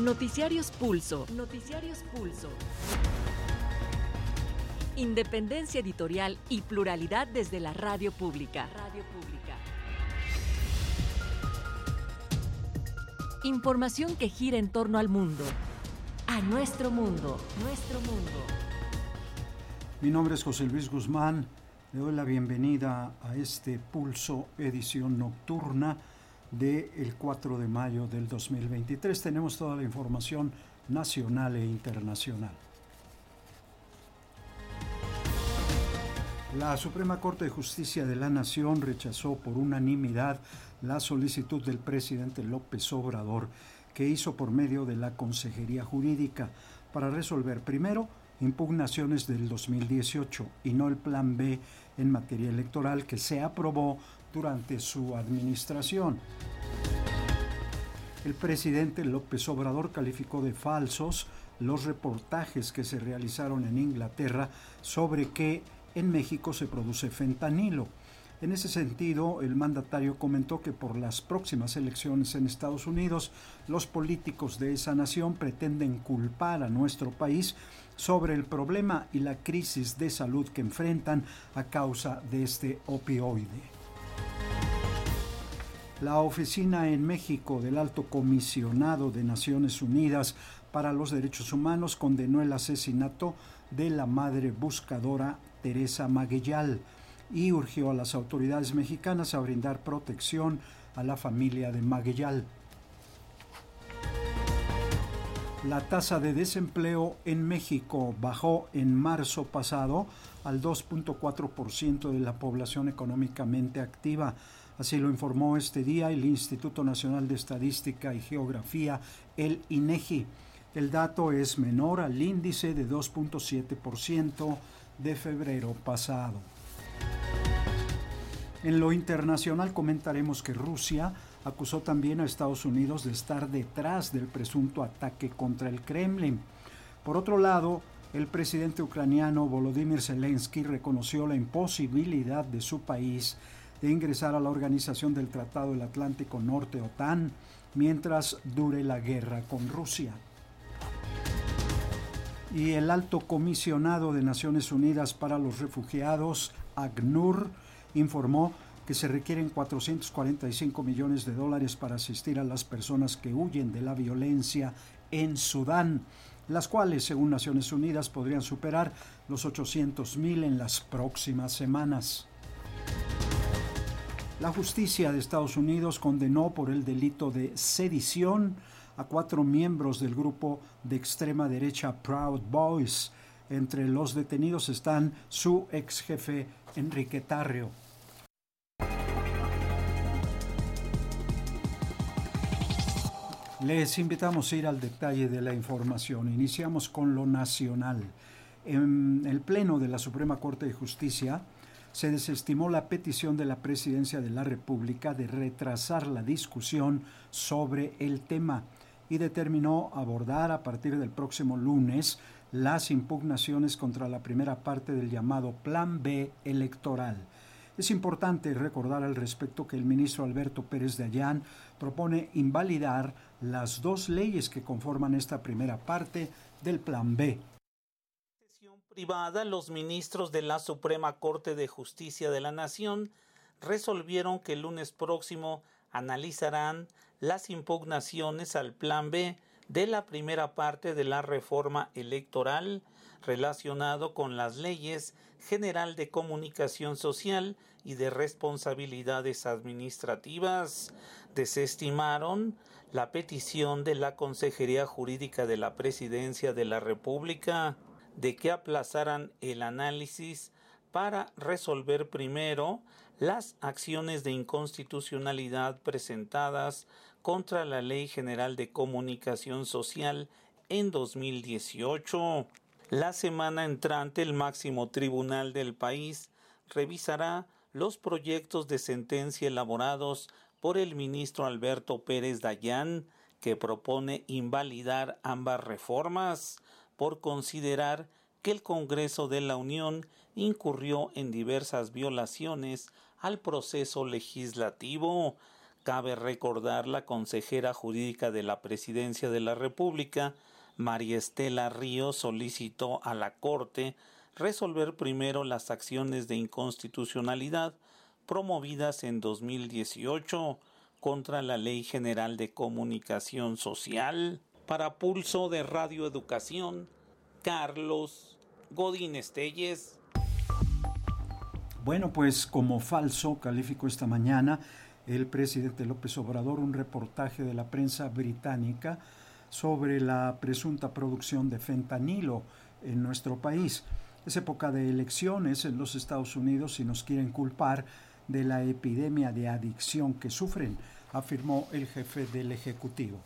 Noticiarios Pulso. Noticiarios Pulso. Independencia editorial y pluralidad desde la radio pública. Radio pública. Información que gira en torno al mundo. A nuestro mundo. Nuestro mundo. Mi nombre es José Luis Guzmán. Le doy la bienvenida a este Pulso edición nocturna del 4 de mayo del 2023. Tenemos toda la información nacional e internacional. La Suprema Corte de Justicia de la Nación rechazó por unanimidad la solicitud del presidente López Obrador que hizo por medio de la Consejería Jurídica para resolver primero impugnaciones del 2018 y no el Plan B en materia electoral que se aprobó durante su administración. El presidente López Obrador calificó de falsos los reportajes que se realizaron en Inglaterra sobre que en México se produce fentanilo. En ese sentido, el mandatario comentó que por las próximas elecciones en Estados Unidos, los políticos de esa nación pretenden culpar a nuestro país sobre el problema y la crisis de salud que enfrentan a causa de este opioide. La oficina en México del Alto Comisionado de Naciones Unidas para los Derechos Humanos condenó el asesinato de la madre buscadora Teresa Maguellal y urgió a las autoridades mexicanas a brindar protección a la familia de Maguellal. La tasa de desempleo en México bajó en marzo pasado al 2.4% de la población económicamente activa. Así lo informó este día el Instituto Nacional de Estadística y Geografía, el INEGI. El dato es menor al índice de 2.7% de febrero pasado. En lo internacional comentaremos que Rusia acusó también a Estados Unidos de estar detrás del presunto ataque contra el Kremlin. Por otro lado, el presidente ucraniano Volodymyr Zelensky reconoció la imposibilidad de su país de ingresar a la Organización del Tratado del Atlántico Norte OTAN mientras dure la guerra con Rusia. Y el alto comisionado de Naciones Unidas para los Refugiados, ACNUR, informó que se requieren 445 millones de dólares para asistir a las personas que huyen de la violencia en Sudán, las cuales, según Naciones Unidas, podrían superar los 800 mil en las próximas semanas. La justicia de Estados Unidos condenó por el delito de sedición a cuatro miembros del grupo de extrema derecha Proud Boys. Entre los detenidos están su ex jefe Enrique Tarrio. Les invitamos a ir al detalle de la información. Iniciamos con lo nacional. En el Pleno de la Suprema Corte de Justicia se desestimó la petición de la Presidencia de la República de retrasar la discusión sobre el tema y determinó abordar a partir del próximo lunes las impugnaciones contra la primera parte del llamado Plan B electoral. Es importante recordar al respecto que el ministro Alberto Pérez de Allán propone invalidar las dos leyes que conforman esta primera parte del Plan B. En sesión privada, los ministros de la Suprema Corte de Justicia de la Nación resolvieron que el lunes próximo analizarán las impugnaciones al Plan B de la primera parte de la reforma electoral relacionado con las leyes general de comunicación social y de responsabilidades administrativas. Desestimaron la petición de la Consejería Jurídica de la Presidencia de la República de que aplazaran el análisis para resolver primero las acciones de inconstitucionalidad presentadas contra la Ley General de Comunicación Social en 2018. La semana entrante el máximo tribunal del país revisará los proyectos de sentencia elaborados por el ministro Alberto Pérez Dayán, que propone invalidar ambas reformas por considerar que el Congreso de la Unión incurrió en diversas violaciones al proceso legislativo. Cabe recordar la consejera jurídica de la Presidencia de la República, María Estela Ríos, solicitó a la Corte resolver primero las acciones de inconstitucionalidad promovidas en 2018 contra la Ley General de Comunicación Social. Para Pulso de Radio Educación, Carlos Godín Estelles. Bueno, pues como falso calificó esta mañana el presidente López Obrador un reportaje de la prensa británica sobre la presunta producción de fentanilo en nuestro país. Es época de elecciones en los Estados Unidos y nos quieren culpar de la epidemia de adicción que sufren, afirmó el jefe del Ejecutivo.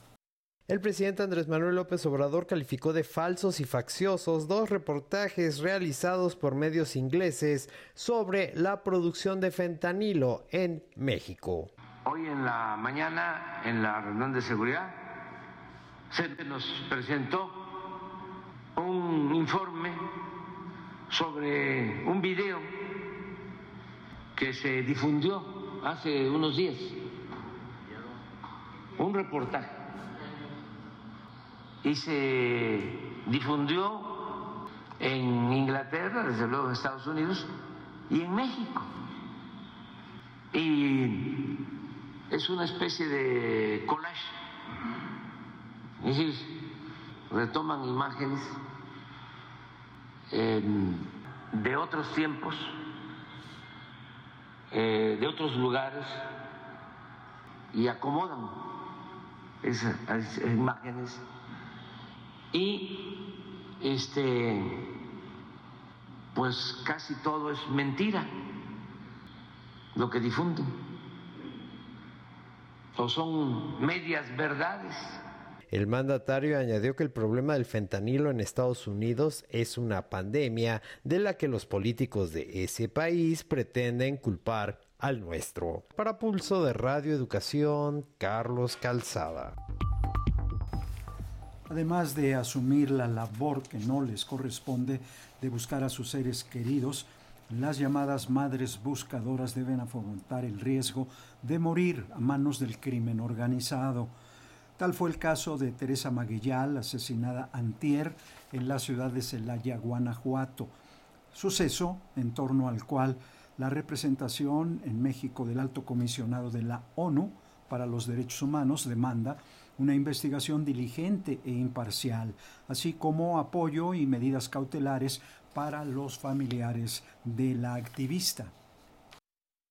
El presidente Andrés Manuel López Obrador calificó de falsos y facciosos dos reportajes realizados por medios ingleses sobre la producción de fentanilo en México. Hoy en la mañana, en la reunión de seguridad, se nos presentó un informe sobre un video que se difundió hace unos días, un reportaje y se difundió en Inglaterra, desde luego en Estados Unidos y en México. Y es una especie de collage, es decir, retoman imágenes de otros tiempos, eh, de otros lugares y acomodan esas imágenes. Y este pues casi todo es mentira lo que difunden o son medias verdades. El mandatario añadió que el problema del fentanilo en Estados Unidos es una pandemia de la que los políticos de ese país pretenden culpar al nuestro. Para Pulso de Radio Educación, Carlos Calzada. Además de asumir la labor que no les corresponde de buscar a sus seres queridos, las llamadas madres buscadoras deben afrontar el riesgo de morir a manos del crimen organizado. Tal fue el caso de Teresa Maguillal, asesinada antier en la ciudad de Celaya, Guanajuato, suceso en torno al cual la representación en México del Alto Comisionado de la ONU para los Derechos Humanos demanda una investigación diligente e imparcial, así como apoyo y medidas cautelares para los familiares de la activista.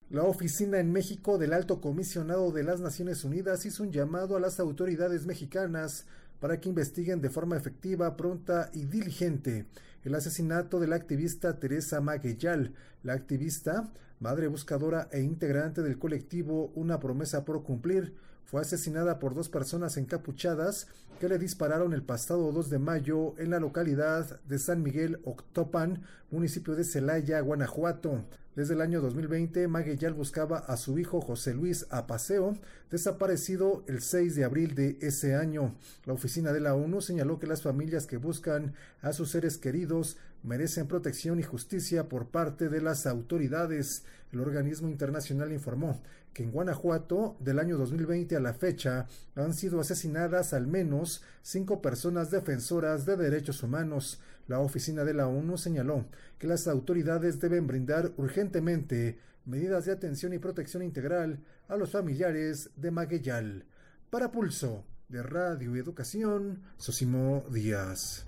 La oficina en México del Alto Comisionado de las Naciones Unidas hizo un llamado a las autoridades mexicanas para que investiguen de forma efectiva, pronta y diligente el asesinato de la activista Teresa Magueyal. La activista, madre buscadora e integrante del colectivo Una promesa por cumplir, fue asesinada por dos personas encapuchadas que le dispararon el pasado 2 de mayo en la localidad de San Miguel Octopan, municipio de Celaya, Guanajuato. Desde el año 2020, Magueyal buscaba a su hijo José Luis Apaseo, desaparecido el 6 de abril de ese año. La oficina de la ONU señaló que las familias que buscan a sus seres queridos merecen protección y justicia por parte de las autoridades. El organismo internacional informó que en Guanajuato, del año 2020 a la fecha, han sido asesinadas al menos cinco personas defensoras de derechos humanos. La oficina de la ONU señaló que las autoridades deben brindar urgentemente medidas de atención y protección integral a los familiares de Magueyal. Para Pulso de Radio y Educación, Sosimo Díaz.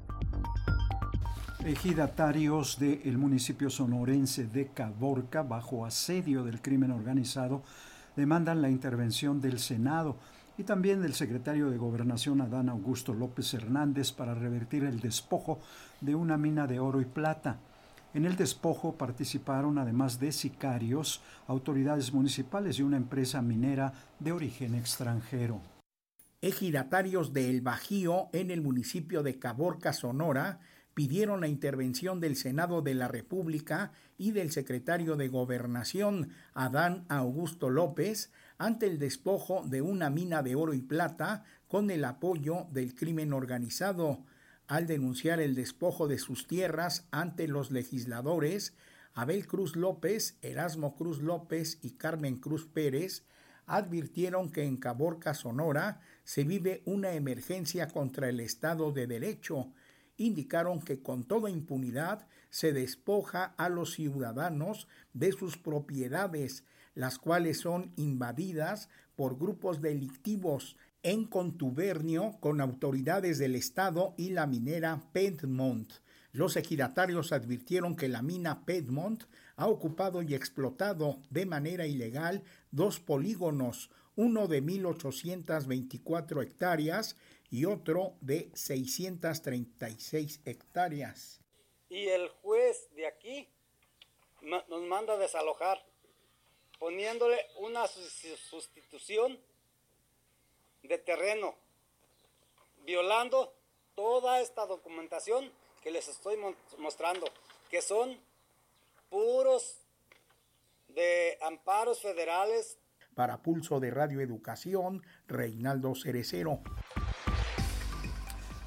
Ejidatarios del municipio sonorense de Caborca, bajo asedio del crimen organizado, demandan la intervención del Senado y también del secretario de Gobernación Adán Augusto López Hernández para revertir el despojo de una mina de oro y plata. En el despojo participaron, además de sicarios, autoridades municipales y una empresa minera de origen extranjero. Ejidatarios de El Bajío, en el municipio de Caborca, Sonora, pidieron la intervención del Senado de la República y del secretario de Gobernación, Adán Augusto López, ante el despojo de una mina de oro y plata con el apoyo del crimen organizado. Al denunciar el despojo de sus tierras ante los legisladores, Abel Cruz López, Erasmo Cruz López y Carmen Cruz Pérez advirtieron que en Caborca, Sonora, se vive una emergencia contra el Estado de Derecho. Indicaron que con toda impunidad se despoja a los ciudadanos de sus propiedades, las cuales son invadidas por grupos delictivos en contubernio con autoridades del Estado y la minera Piedmont. Los ejidatarios advirtieron que la mina Piedmont ha ocupado y explotado de manera ilegal dos polígonos, uno de 1.824 hectáreas y otro de 636 hectáreas. Y el juez de aquí nos manda a desalojar, poniéndole una sustitución de terreno, violando toda esta documentación que les estoy mostrando, que son puros de amparos federales. Para Pulso de Radio Educación, Reinaldo Cerecero.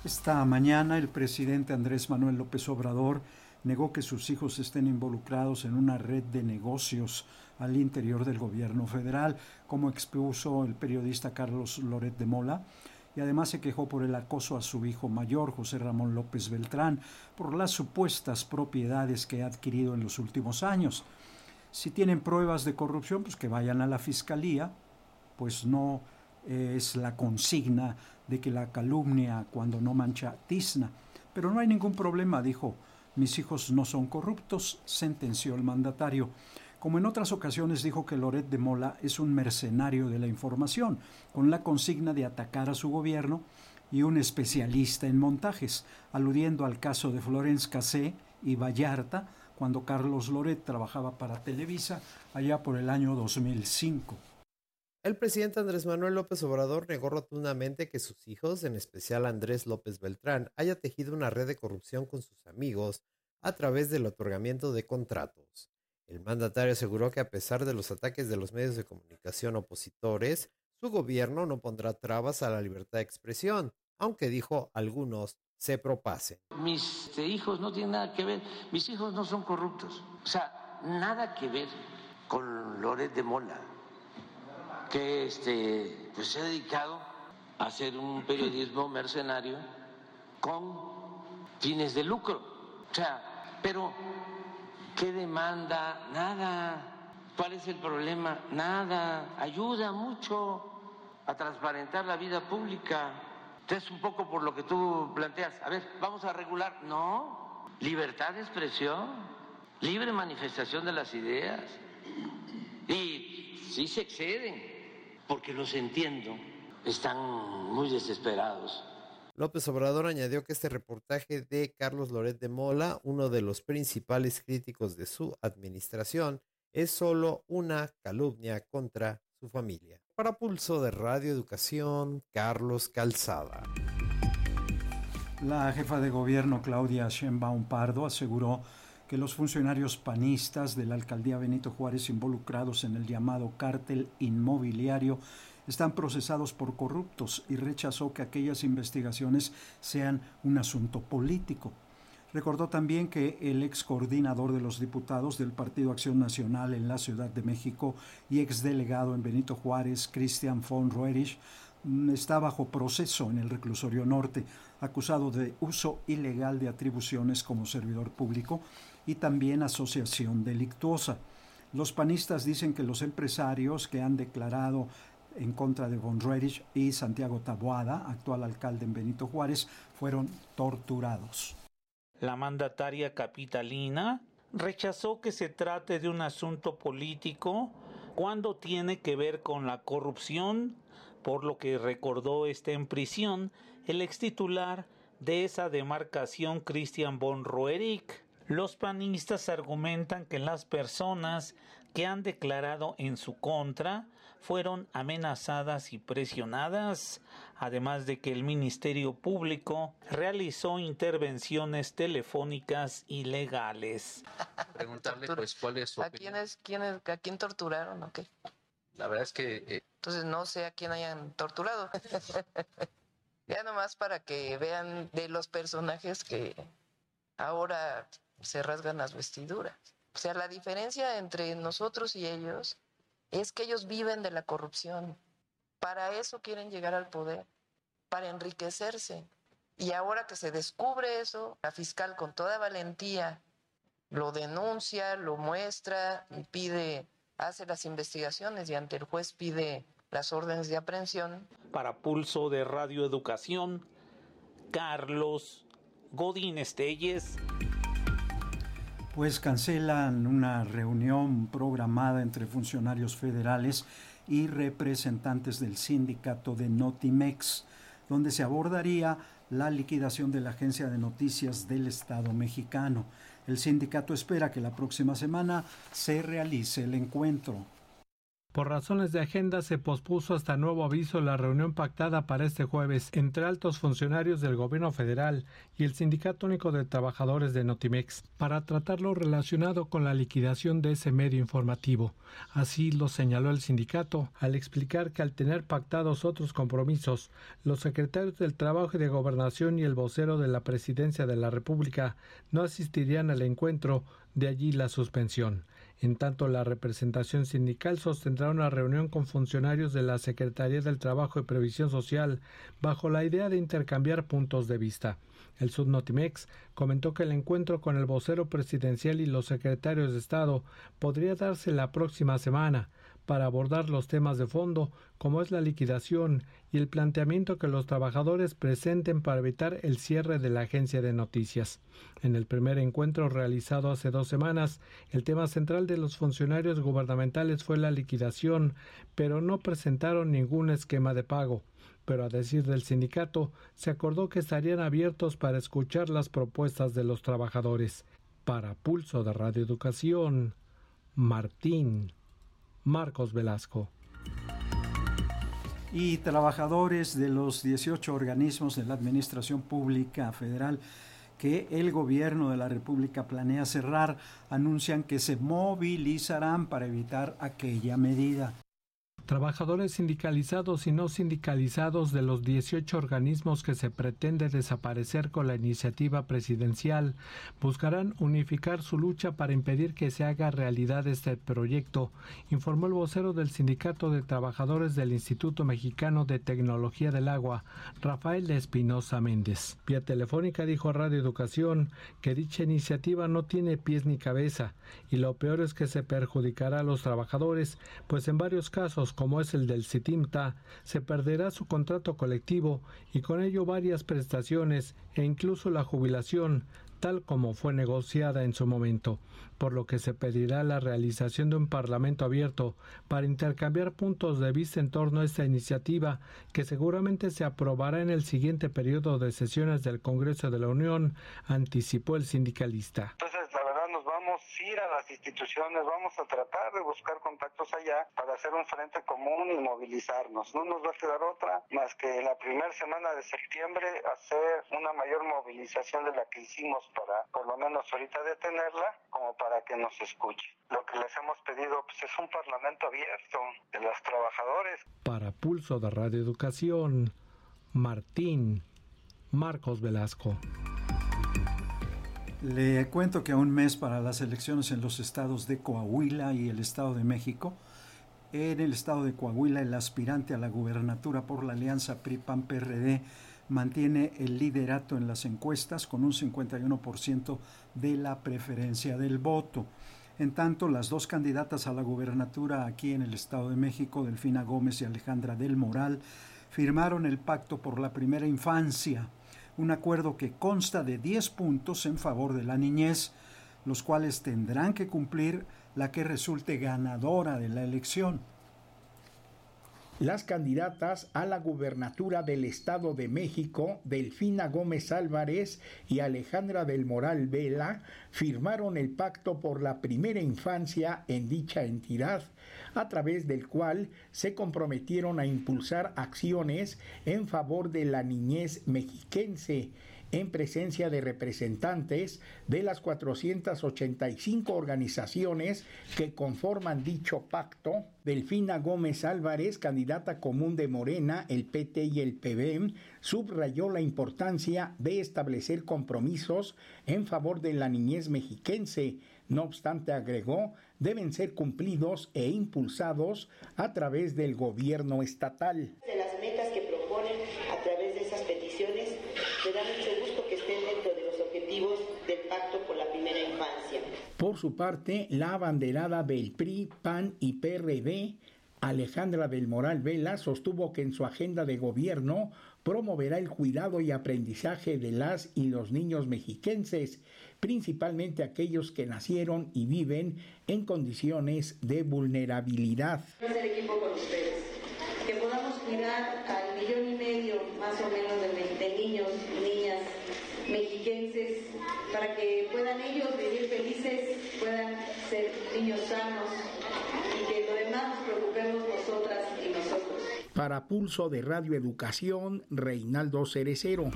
Esta mañana el presidente Andrés Manuel López Obrador negó que sus hijos estén involucrados en una red de negocios al interior del gobierno federal, como expuso el periodista Carlos Loret de Mola, y además se quejó por el acoso a su hijo mayor, José Ramón López Beltrán, por las supuestas propiedades que ha adquirido en los últimos años. Si tienen pruebas de corrupción, pues que vayan a la fiscalía, pues no eh, es la consigna de que la calumnia cuando no mancha tizna. Pero no hay ningún problema, dijo. Mis hijos no son corruptos, sentenció el mandatario. Como en otras ocasiones dijo que Loret de Mola es un mercenario de la información, con la consigna de atacar a su gobierno y un especialista en montajes, aludiendo al caso de Florence Cassé y Vallarta, cuando Carlos Loret trabajaba para Televisa allá por el año 2005. El presidente Andrés Manuel López Obrador negó rotundamente que sus hijos, en especial Andrés López Beltrán, haya tejido una red de corrupción con sus amigos a través del otorgamiento de contratos. El mandatario aseguró que a pesar de los ataques de los medios de comunicación opositores, su gobierno no pondrá trabas a la libertad de expresión, aunque dijo algunos se propasen. Mis este, hijos no tienen nada que ver, mis hijos no son corruptos, o sea, nada que ver con Loret de Mola, que este, pues se ha dedicado a hacer un periodismo mercenario con fines de lucro. O sea, pero ¿Qué demanda? Nada. ¿Cuál es el problema? Nada. Ayuda mucho a transparentar la vida pública. Entonces, un poco por lo que tú planteas. A ver, vamos a regular. No. Libertad de expresión, libre manifestación de las ideas. Y sí se exceden, porque los entiendo. Están muy desesperados López Obrador añadió que este reportaje de Carlos Loret de Mola, uno de los principales críticos de su administración, es solo una calumnia contra su familia. Para Pulso de Radio Educación, Carlos Calzada. La jefa de gobierno Claudia Sheinbaum Pardo aseguró que los funcionarios panistas de la alcaldía Benito Juárez involucrados en el llamado cártel inmobiliario están procesados por corruptos y rechazó que aquellas investigaciones sean un asunto político. Recordó también que el ex coordinador de los diputados del Partido Acción Nacional en la Ciudad de México y ex delegado en Benito Juárez, Christian von Roerich, mm, está bajo proceso en el reclusorio norte, acusado de uso ilegal de atribuciones como servidor público y también asociación delictuosa. Los panistas dicen que los empresarios que han declarado en contra de Von Roerich y Santiago Taboada, actual alcalde en Benito Juárez, fueron torturados. La mandataria capitalina rechazó que se trate de un asunto político cuando tiene que ver con la corrupción, por lo que recordó está en prisión el extitular de esa demarcación Christian von Roerich. Los panistas argumentan que las personas que han declarado en su contra fueron amenazadas y presionadas, además de que el Ministerio Público realizó intervenciones telefónicas ilegales. Preguntarle pues cuál es su ¿A quién, ¿A quién torturaron o qué? La verdad es que... Eh, Entonces no sé a quién hayan torturado. ya nomás para que vean de los personajes que ahora se rasgan las vestiduras. O sea, la diferencia entre nosotros y ellos es que ellos viven de la corrupción. Para eso quieren llegar al poder, para enriquecerse. Y ahora que se descubre eso, la fiscal con toda valentía lo denuncia, lo muestra y pide, hace las investigaciones y ante el juez pide las órdenes de aprehensión. Para Pulso de Radio Educación, Carlos Godín Estelles. Pues cancelan una reunión programada entre funcionarios federales y representantes del sindicato de Notimex, donde se abordaría la liquidación de la agencia de noticias del Estado mexicano. El sindicato espera que la próxima semana se realice el encuentro. Por razones de agenda se pospuso hasta nuevo aviso la reunión pactada para este jueves entre altos funcionarios del gobierno federal y el Sindicato Único de Trabajadores de Notimex para tratar lo relacionado con la liquidación de ese medio informativo. Así lo señaló el sindicato al explicar que al tener pactados otros compromisos, los secretarios del Trabajo y de Gobernación y el vocero de la Presidencia de la República no asistirían al encuentro, de allí la suspensión. En tanto, la representación sindical sostendrá una reunión con funcionarios de la Secretaría del Trabajo y Previsión Social bajo la idea de intercambiar puntos de vista. El Subnotimex comentó que el encuentro con el vocero presidencial y los secretarios de Estado podría darse la próxima semana para abordar los temas de fondo, como es la liquidación y el planteamiento que los trabajadores presenten para evitar el cierre de la agencia de noticias. En el primer encuentro realizado hace dos semanas, el tema central de los funcionarios gubernamentales fue la liquidación, pero no presentaron ningún esquema de pago pero a decir del sindicato, se acordó que estarían abiertos para escuchar las propuestas de los trabajadores. Para Pulso de Radio Educación, Martín Marcos Velasco. Y trabajadores de los 18 organismos de la Administración Pública Federal que el gobierno de la República planea cerrar anuncian que se movilizarán para evitar aquella medida. Trabajadores sindicalizados y no sindicalizados de los 18 organismos que se pretende desaparecer con la iniciativa presidencial buscarán unificar su lucha para impedir que se haga realidad este proyecto, informó el vocero del Sindicato de Trabajadores del Instituto Mexicano de Tecnología del Agua, Rafael Espinosa Méndez. Vía telefónica dijo a Radio Educación que dicha iniciativa no tiene pies ni cabeza y lo peor es que se perjudicará a los trabajadores, pues en varios casos como es el del CITIMTA, se perderá su contrato colectivo y con ello varias prestaciones e incluso la jubilación, tal como fue negociada en su momento, por lo que se pedirá la realización de un Parlamento abierto para intercambiar puntos de vista en torno a esta iniciativa, que seguramente se aprobará en el siguiente periodo de sesiones del Congreso de la Unión, anticipó el sindicalista ir a las instituciones, vamos a tratar de buscar contactos allá para hacer un frente común y movilizarnos. No nos va a quedar otra más que en la primera semana de septiembre hacer una mayor movilización de la que hicimos para por lo menos ahorita detenerla, como para que nos escuche. Lo que les hemos pedido pues, es un parlamento abierto de los trabajadores. Para Pulso de Radio Educación, Martín Marcos Velasco. Le cuento que a un mes para las elecciones en los estados de Coahuila y el Estado de México, en el estado de Coahuila el aspirante a la gubernatura por la alianza PRI-PAN-PRD mantiene el liderato en las encuestas con un 51% de la preferencia del voto. En tanto, las dos candidatas a la gubernatura aquí en el Estado de México, Delfina Gómez y Alejandra del Moral, firmaron el pacto por la primera infancia un acuerdo que consta de 10 puntos en favor de la niñez, los cuales tendrán que cumplir la que resulte ganadora de la elección. Las candidatas a la gubernatura del Estado de México, Delfina Gómez Álvarez y Alejandra del Moral Vela, firmaron el pacto por la primera infancia en dicha entidad, a través del cual se comprometieron a impulsar acciones en favor de la niñez mexiquense en presencia de representantes de las 485 organizaciones que conforman dicho pacto. Delfina Gómez Álvarez, candidata común de Morena, el PT y el PBM, subrayó la importancia de establecer compromisos en favor de la niñez mexiquense. No obstante, agregó, deben ser cumplidos e impulsados a través del gobierno estatal. De las metas que proponen a través de esas peticiones, me da mucho gusto que estén dentro de los objetivos del Pacto por la Primera Infancia. Por su parte, la abanderada del PRI, PAN y PRD, Alejandra del Moral Vela, sostuvo que en su agenda de gobierno promoverá el cuidado y aprendizaje de las y los niños mexiquenses, principalmente aquellos que nacieron y viven en condiciones de vulnerabilidad. Es el equipo con ustedes. Que podamos cuidar al millón y medio más o menos de, de niños y niñas mexiquenses para que puedan ellos vivir felices, puedan ser niños sanos y que lo demás nos preocupemos nosotras y nosotros. Para Pulso de Radio Educación, Reinaldo Cerecero.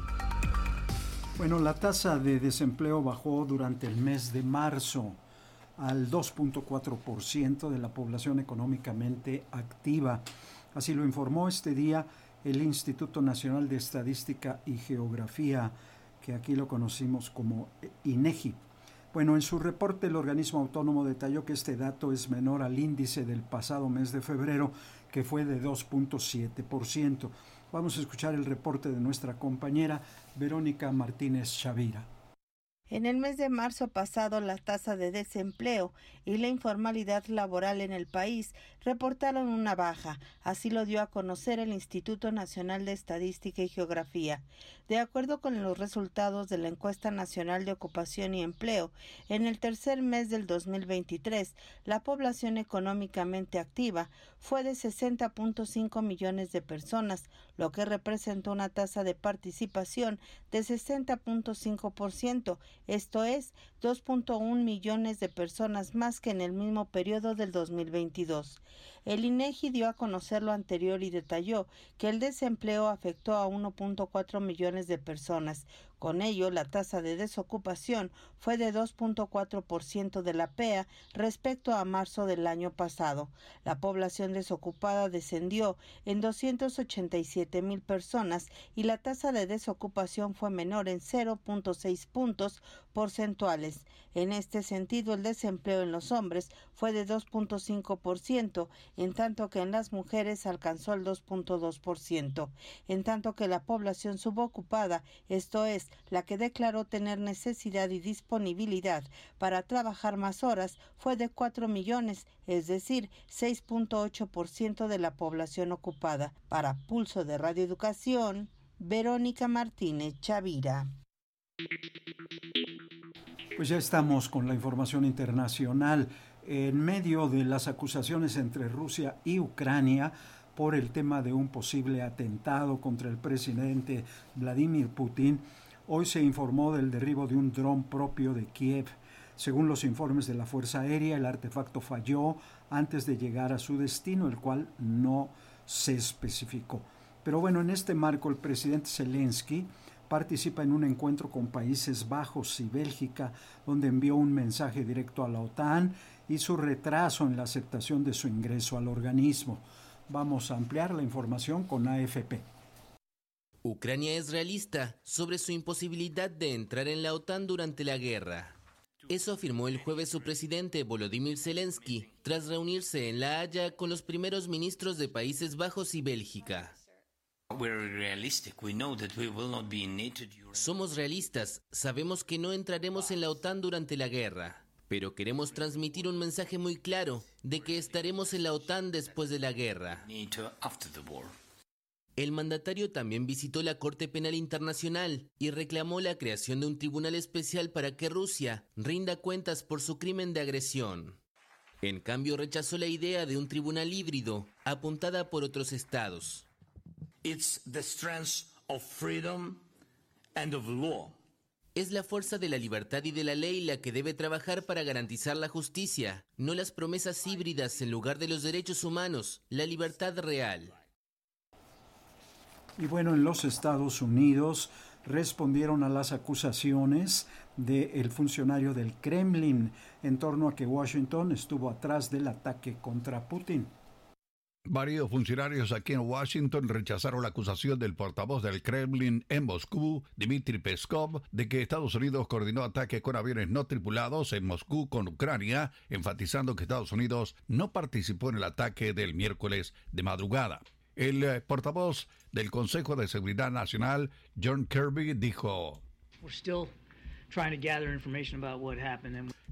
Bueno, la tasa de desempleo bajó durante el mes de marzo al 2.4% de la población económicamente activa. Así lo informó este día el Instituto Nacional de Estadística y Geografía, que aquí lo conocimos como INEGI. Bueno, en su reporte el organismo autónomo detalló que este dato es menor al índice del pasado mes de febrero, que fue de 2.7%. Vamos a escuchar el reporte de nuestra compañera Verónica Martínez Chavira. En el mes de marzo pasado, la tasa de desempleo y la informalidad laboral en el país reportaron una baja. Así lo dio a conocer el Instituto Nacional de Estadística y Geografía. De acuerdo con los resultados de la Encuesta Nacional de Ocupación y Empleo, en el tercer mes del 2023, la población económicamente activa fue de 60.5 millones de personas, lo que representa una tasa de participación de 60.5%, esto es 2.1 millones de personas más que en el mismo periodo del 2022. El INEGI dio a conocer lo anterior y detalló que el desempleo afectó a 1.4 millones de personas. Con ello, la tasa de desocupación fue de 2.4% de la PEA respecto a marzo del año pasado. La población desocupada descendió en 287 mil personas y la tasa de desocupación fue menor en 0.6 puntos porcentuales. En este sentido, el desempleo en los hombres fue de 2.5%, en tanto que en las mujeres alcanzó el 2.2%, en tanto que la población subocupada, esto es, la que declaró tener necesidad y disponibilidad para trabajar más horas, fue de 4 millones, es decir, 6.8% de la población ocupada. Para Pulso de Radio Educación, Verónica Martínez Chavira. Pues ya estamos con la información internacional. En medio de las acusaciones entre Rusia y Ucrania por el tema de un posible atentado contra el presidente Vladimir Putin, hoy se informó del derribo de un dron propio de Kiev. Según los informes de la Fuerza Aérea, el artefacto falló antes de llegar a su destino, el cual no se especificó. Pero bueno, en este marco el presidente Zelensky participa en un encuentro con Países Bajos y Bélgica, donde envió un mensaje directo a la OTAN y su retraso en la aceptación de su ingreso al organismo. Vamos a ampliar la información con AFP. Ucrania es realista sobre su imposibilidad de entrar en la OTAN durante la guerra. Eso afirmó el jueves su presidente Volodymyr Zelensky tras reunirse en La Haya con los primeros ministros de Países Bajos y Bélgica. Somos realistas, sabemos que no entraremos en la OTAN durante la guerra, pero queremos transmitir un mensaje muy claro de que estaremos en la OTAN después de la guerra. El mandatario también visitó la Corte Penal Internacional y reclamó la creación de un tribunal especial para que Rusia rinda cuentas por su crimen de agresión. En cambio, rechazó la idea de un tribunal híbrido apuntada por otros estados. Es la fuerza de la libertad y de la ley la que debe trabajar para garantizar la justicia, no las promesas híbridas en lugar de los derechos humanos, la libertad real. Y bueno, en los Estados Unidos respondieron a las acusaciones del funcionario del Kremlin en torno a que Washington estuvo atrás del ataque contra Putin. Varios funcionarios aquí en Washington rechazaron la acusación del portavoz del Kremlin en Moscú, Dmitry Peskov, de que Estados Unidos coordinó ataques con aviones no tripulados en Moscú con Ucrania, enfatizando que Estados Unidos no participó en el ataque del miércoles de madrugada. El eh, portavoz del Consejo de Seguridad Nacional, John Kirby, dijo,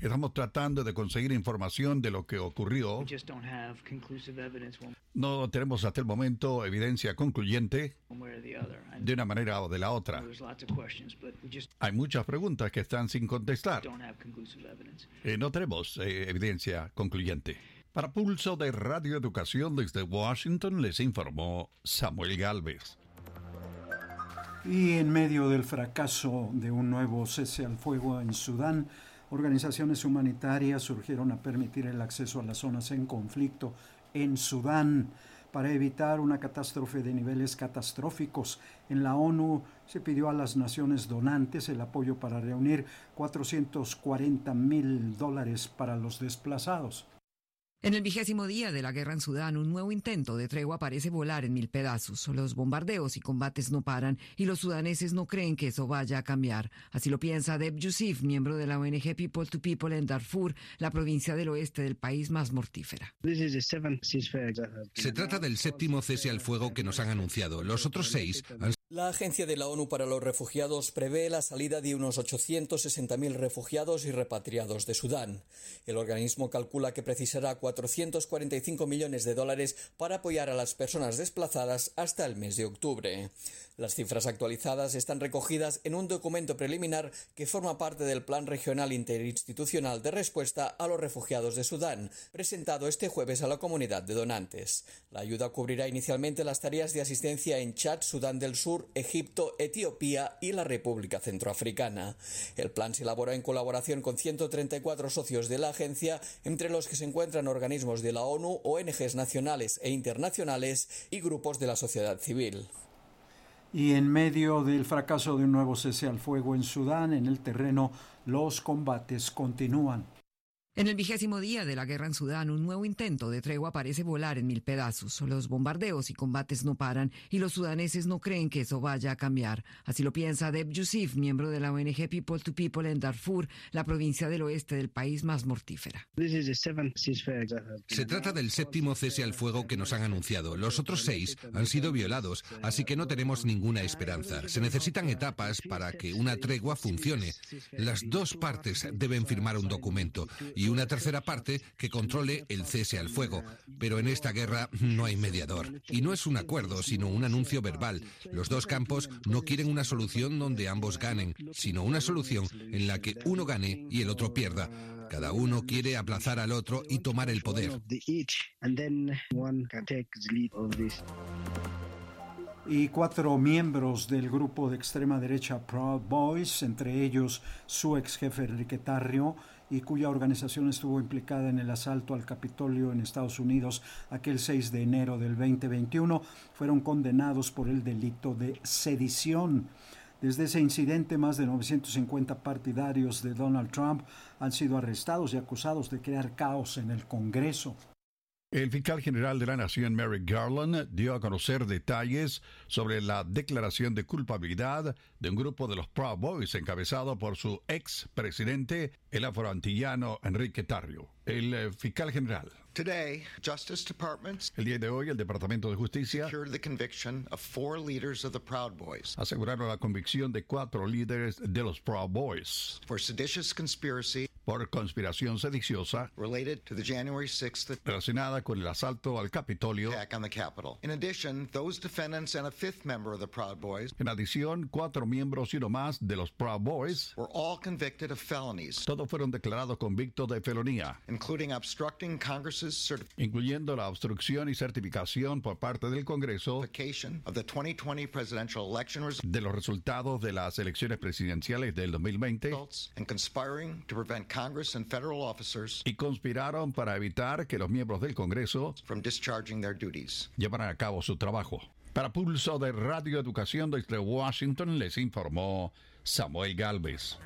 Estamos tratando de conseguir información de lo que ocurrió. No tenemos hasta el momento evidencia concluyente de una manera o de la otra. Hay muchas preguntas que están sin contestar. Eh, no tenemos eh, evidencia concluyente. Para Pulso de Radio Educación desde Washington les informó Samuel Galvez. Y en medio del fracaso de un nuevo cese al fuego en Sudán, organizaciones humanitarias surgieron a permitir el acceso a las zonas en conflicto en Sudán para evitar una catástrofe de niveles catastróficos. En la ONU se pidió a las naciones donantes el apoyo para reunir 440 mil dólares para los desplazados. En el vigésimo día de la guerra en Sudán, un nuevo intento de tregua parece volar en mil pedazos. Los bombardeos y combates no paran y los sudaneses no creen que eso vaya a cambiar. Así lo piensa Deb Yusuf, miembro de la ONG People to People en Darfur, la provincia del oeste del país más mortífera. Se trata del séptimo cese al fuego que nos han anunciado. Los otros seis han la Agencia de la ONU para los Refugiados prevé la salida de unos 860.000 refugiados y repatriados de Sudán. El organismo calcula que precisará 445 millones de dólares para apoyar a las personas desplazadas hasta el mes de octubre. Las cifras actualizadas están recogidas en un documento preliminar que forma parte del Plan Regional Interinstitucional de Respuesta a los Refugiados de Sudán, presentado este jueves a la comunidad de donantes. La ayuda cubrirá inicialmente las tareas de asistencia en Chad, Sudán del Sur, Egipto, Etiopía y la República Centroafricana. El plan se elaboró en colaboración con 134 socios de la agencia, entre los que se encuentran organismos de la ONU, ONGs nacionales e internacionales y grupos de la sociedad civil. Y en medio del fracaso de un nuevo cese al fuego en Sudán, en el terreno, los combates continúan. En el vigésimo día de la guerra en Sudán, un nuevo intento de tregua parece volar en mil pedazos. Los bombardeos y combates no paran y los sudaneses no creen que eso vaya a cambiar. Así lo piensa Deb Yusuf, miembro de la ONG People to People en Darfur, la provincia del oeste del país más mortífera. Se trata del séptimo cese al fuego que nos han anunciado. Los otros seis han sido violados, así que no tenemos ninguna esperanza. Se necesitan etapas para que una tregua funcione. Las dos partes deben firmar un documento y una tercera parte que controle el cese al fuego. Pero en esta guerra no hay mediador. Y no es un acuerdo, sino un anuncio verbal. Los dos campos no quieren una solución donde ambos ganen, sino una solución en la que uno gane y el otro pierda. Cada uno quiere aplazar al otro y tomar el poder. Y cuatro miembros del grupo de extrema derecha Proud Boys, entre ellos su ex jefe Enrique Tarrio, y cuya organización estuvo implicada en el asalto al Capitolio en Estados Unidos aquel 6 de enero del 2021, fueron condenados por el delito de sedición. Desde ese incidente, más de 950 partidarios de Donald Trump han sido arrestados y acusados de crear caos en el Congreso. El fiscal general de la Nación, Merrick Garland, dio a conocer detalles sobre la declaración de culpabilidad de un grupo de los Proud Boys encabezado por su ex presidente, el afroantillano Enrique Tarrio. El eh, fiscal general Today, Justice Departments el día de hoy, el Departamento de Justicia secured the conviction of four leaders of the Proud Boys aseguraron la convicción de cuatro líderes de los Proud Boys for seditious conspiracy por conspiración sediciosa related to the January 6th relacionada con el asalto al Capitolio. attack on the Capitol. In addition, those defendants and a fifth member of the Proud Boys En adición, cuatro miembros y uno más de los Proud Boys, were all convicted of felonies, todos fueron declarados convictos de felonía, including obstructing Congress's incluyendo la obstrucción y certificación por parte del Congreso of the 2020 presidential election de los resultados de las elecciones presidenciales del 2020 results and conspiring to prevent Congress and federal officers y conspiraron para evitar que los miembros del Congreso from discharging their duties. llevaran a cabo su trabajo. Para Pulso de Radio Educación desde Washington les informó Samuel Galvez.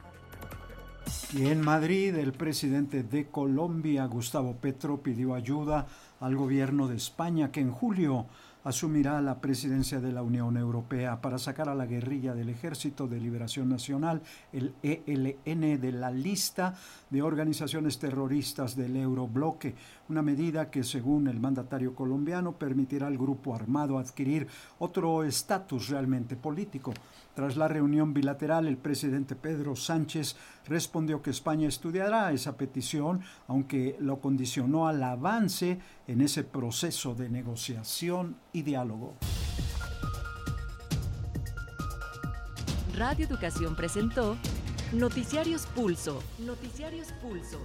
Y en Madrid, el presidente de Colombia, Gustavo Petro, pidió ayuda al gobierno de España, que en julio asumirá la presidencia de la Unión Europea para sacar a la guerrilla del Ejército de Liberación Nacional, el ELN, de la lista de organizaciones terroristas del Eurobloque, una medida que, según el mandatario colombiano, permitirá al grupo armado adquirir otro estatus realmente político. Tras la reunión bilateral, el presidente Pedro Sánchez respondió que España estudiará esa petición, aunque lo condicionó al avance en ese proceso de negociación y diálogo. Radio Educación presentó Noticiarios Pulso. Noticiarios Pulso.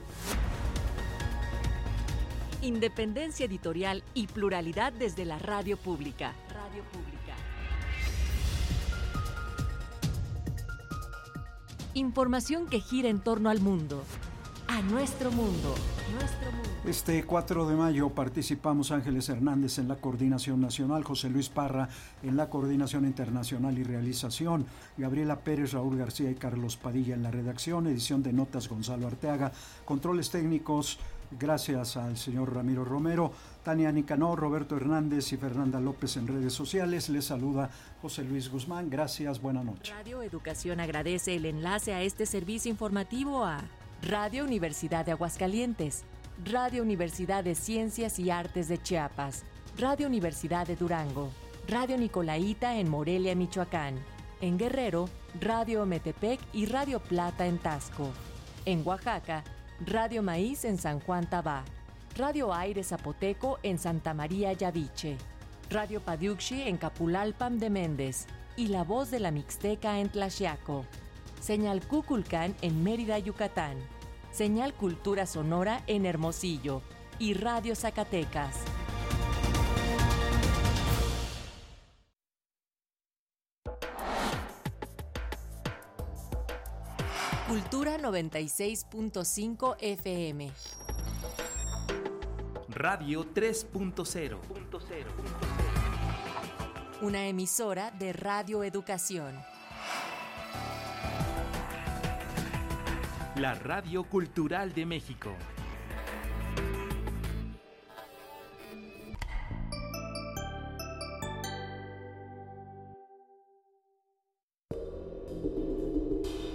Independencia editorial y pluralidad desde la radio pública. Radio pública. Información que gira en torno al mundo. A nuestro mundo. Este 4 de mayo participamos Ángeles Hernández en la Coordinación Nacional, José Luis Parra en la Coordinación Internacional y Realización, Gabriela Pérez, Raúl García y Carlos Padilla en la redacción, edición de notas Gonzalo Arteaga, controles técnicos gracias al señor Ramiro Romero, Tania Nicanor, Roberto Hernández y Fernanda López en redes sociales. Les saluda José Luis Guzmán. Gracias, buena noche. Radio Educación agradece el enlace a este servicio informativo a Radio Universidad de Aguascalientes, Radio Universidad de Ciencias y Artes de Chiapas, Radio Universidad de Durango, Radio Nicolaita en Morelia, Michoacán, en Guerrero, Radio Metepec y Radio Plata en Tasco, en Oaxaca, Radio Maíz en San Juan Tabá, Radio Aire Zapoteco en Santa María Yaviche, Radio Padiuxi en Capulalpam de Méndez y La Voz de la Mixteca en Tlaxiaco. Señal Cuculcán en Mérida, Yucatán. Señal Cultura Sonora en Hermosillo y Radio Zacatecas. Cultura 96.5 FM. Radio 3.0. Una emisora de Radio Educación. La Radio Cultural de México.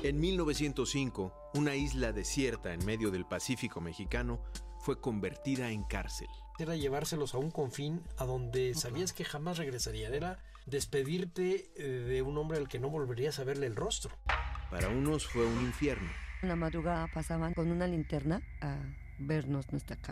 En 1905, una isla desierta en medio del Pacífico mexicano fue convertida en cárcel. Era llevárselos a un confín a donde sabías que jamás regresarían. Era despedirte eh, de un hombre al que no volverías a verle el rostro. Para unos fue un infierno. Una madrugada pasaban con una linterna a vernos nuestra casa.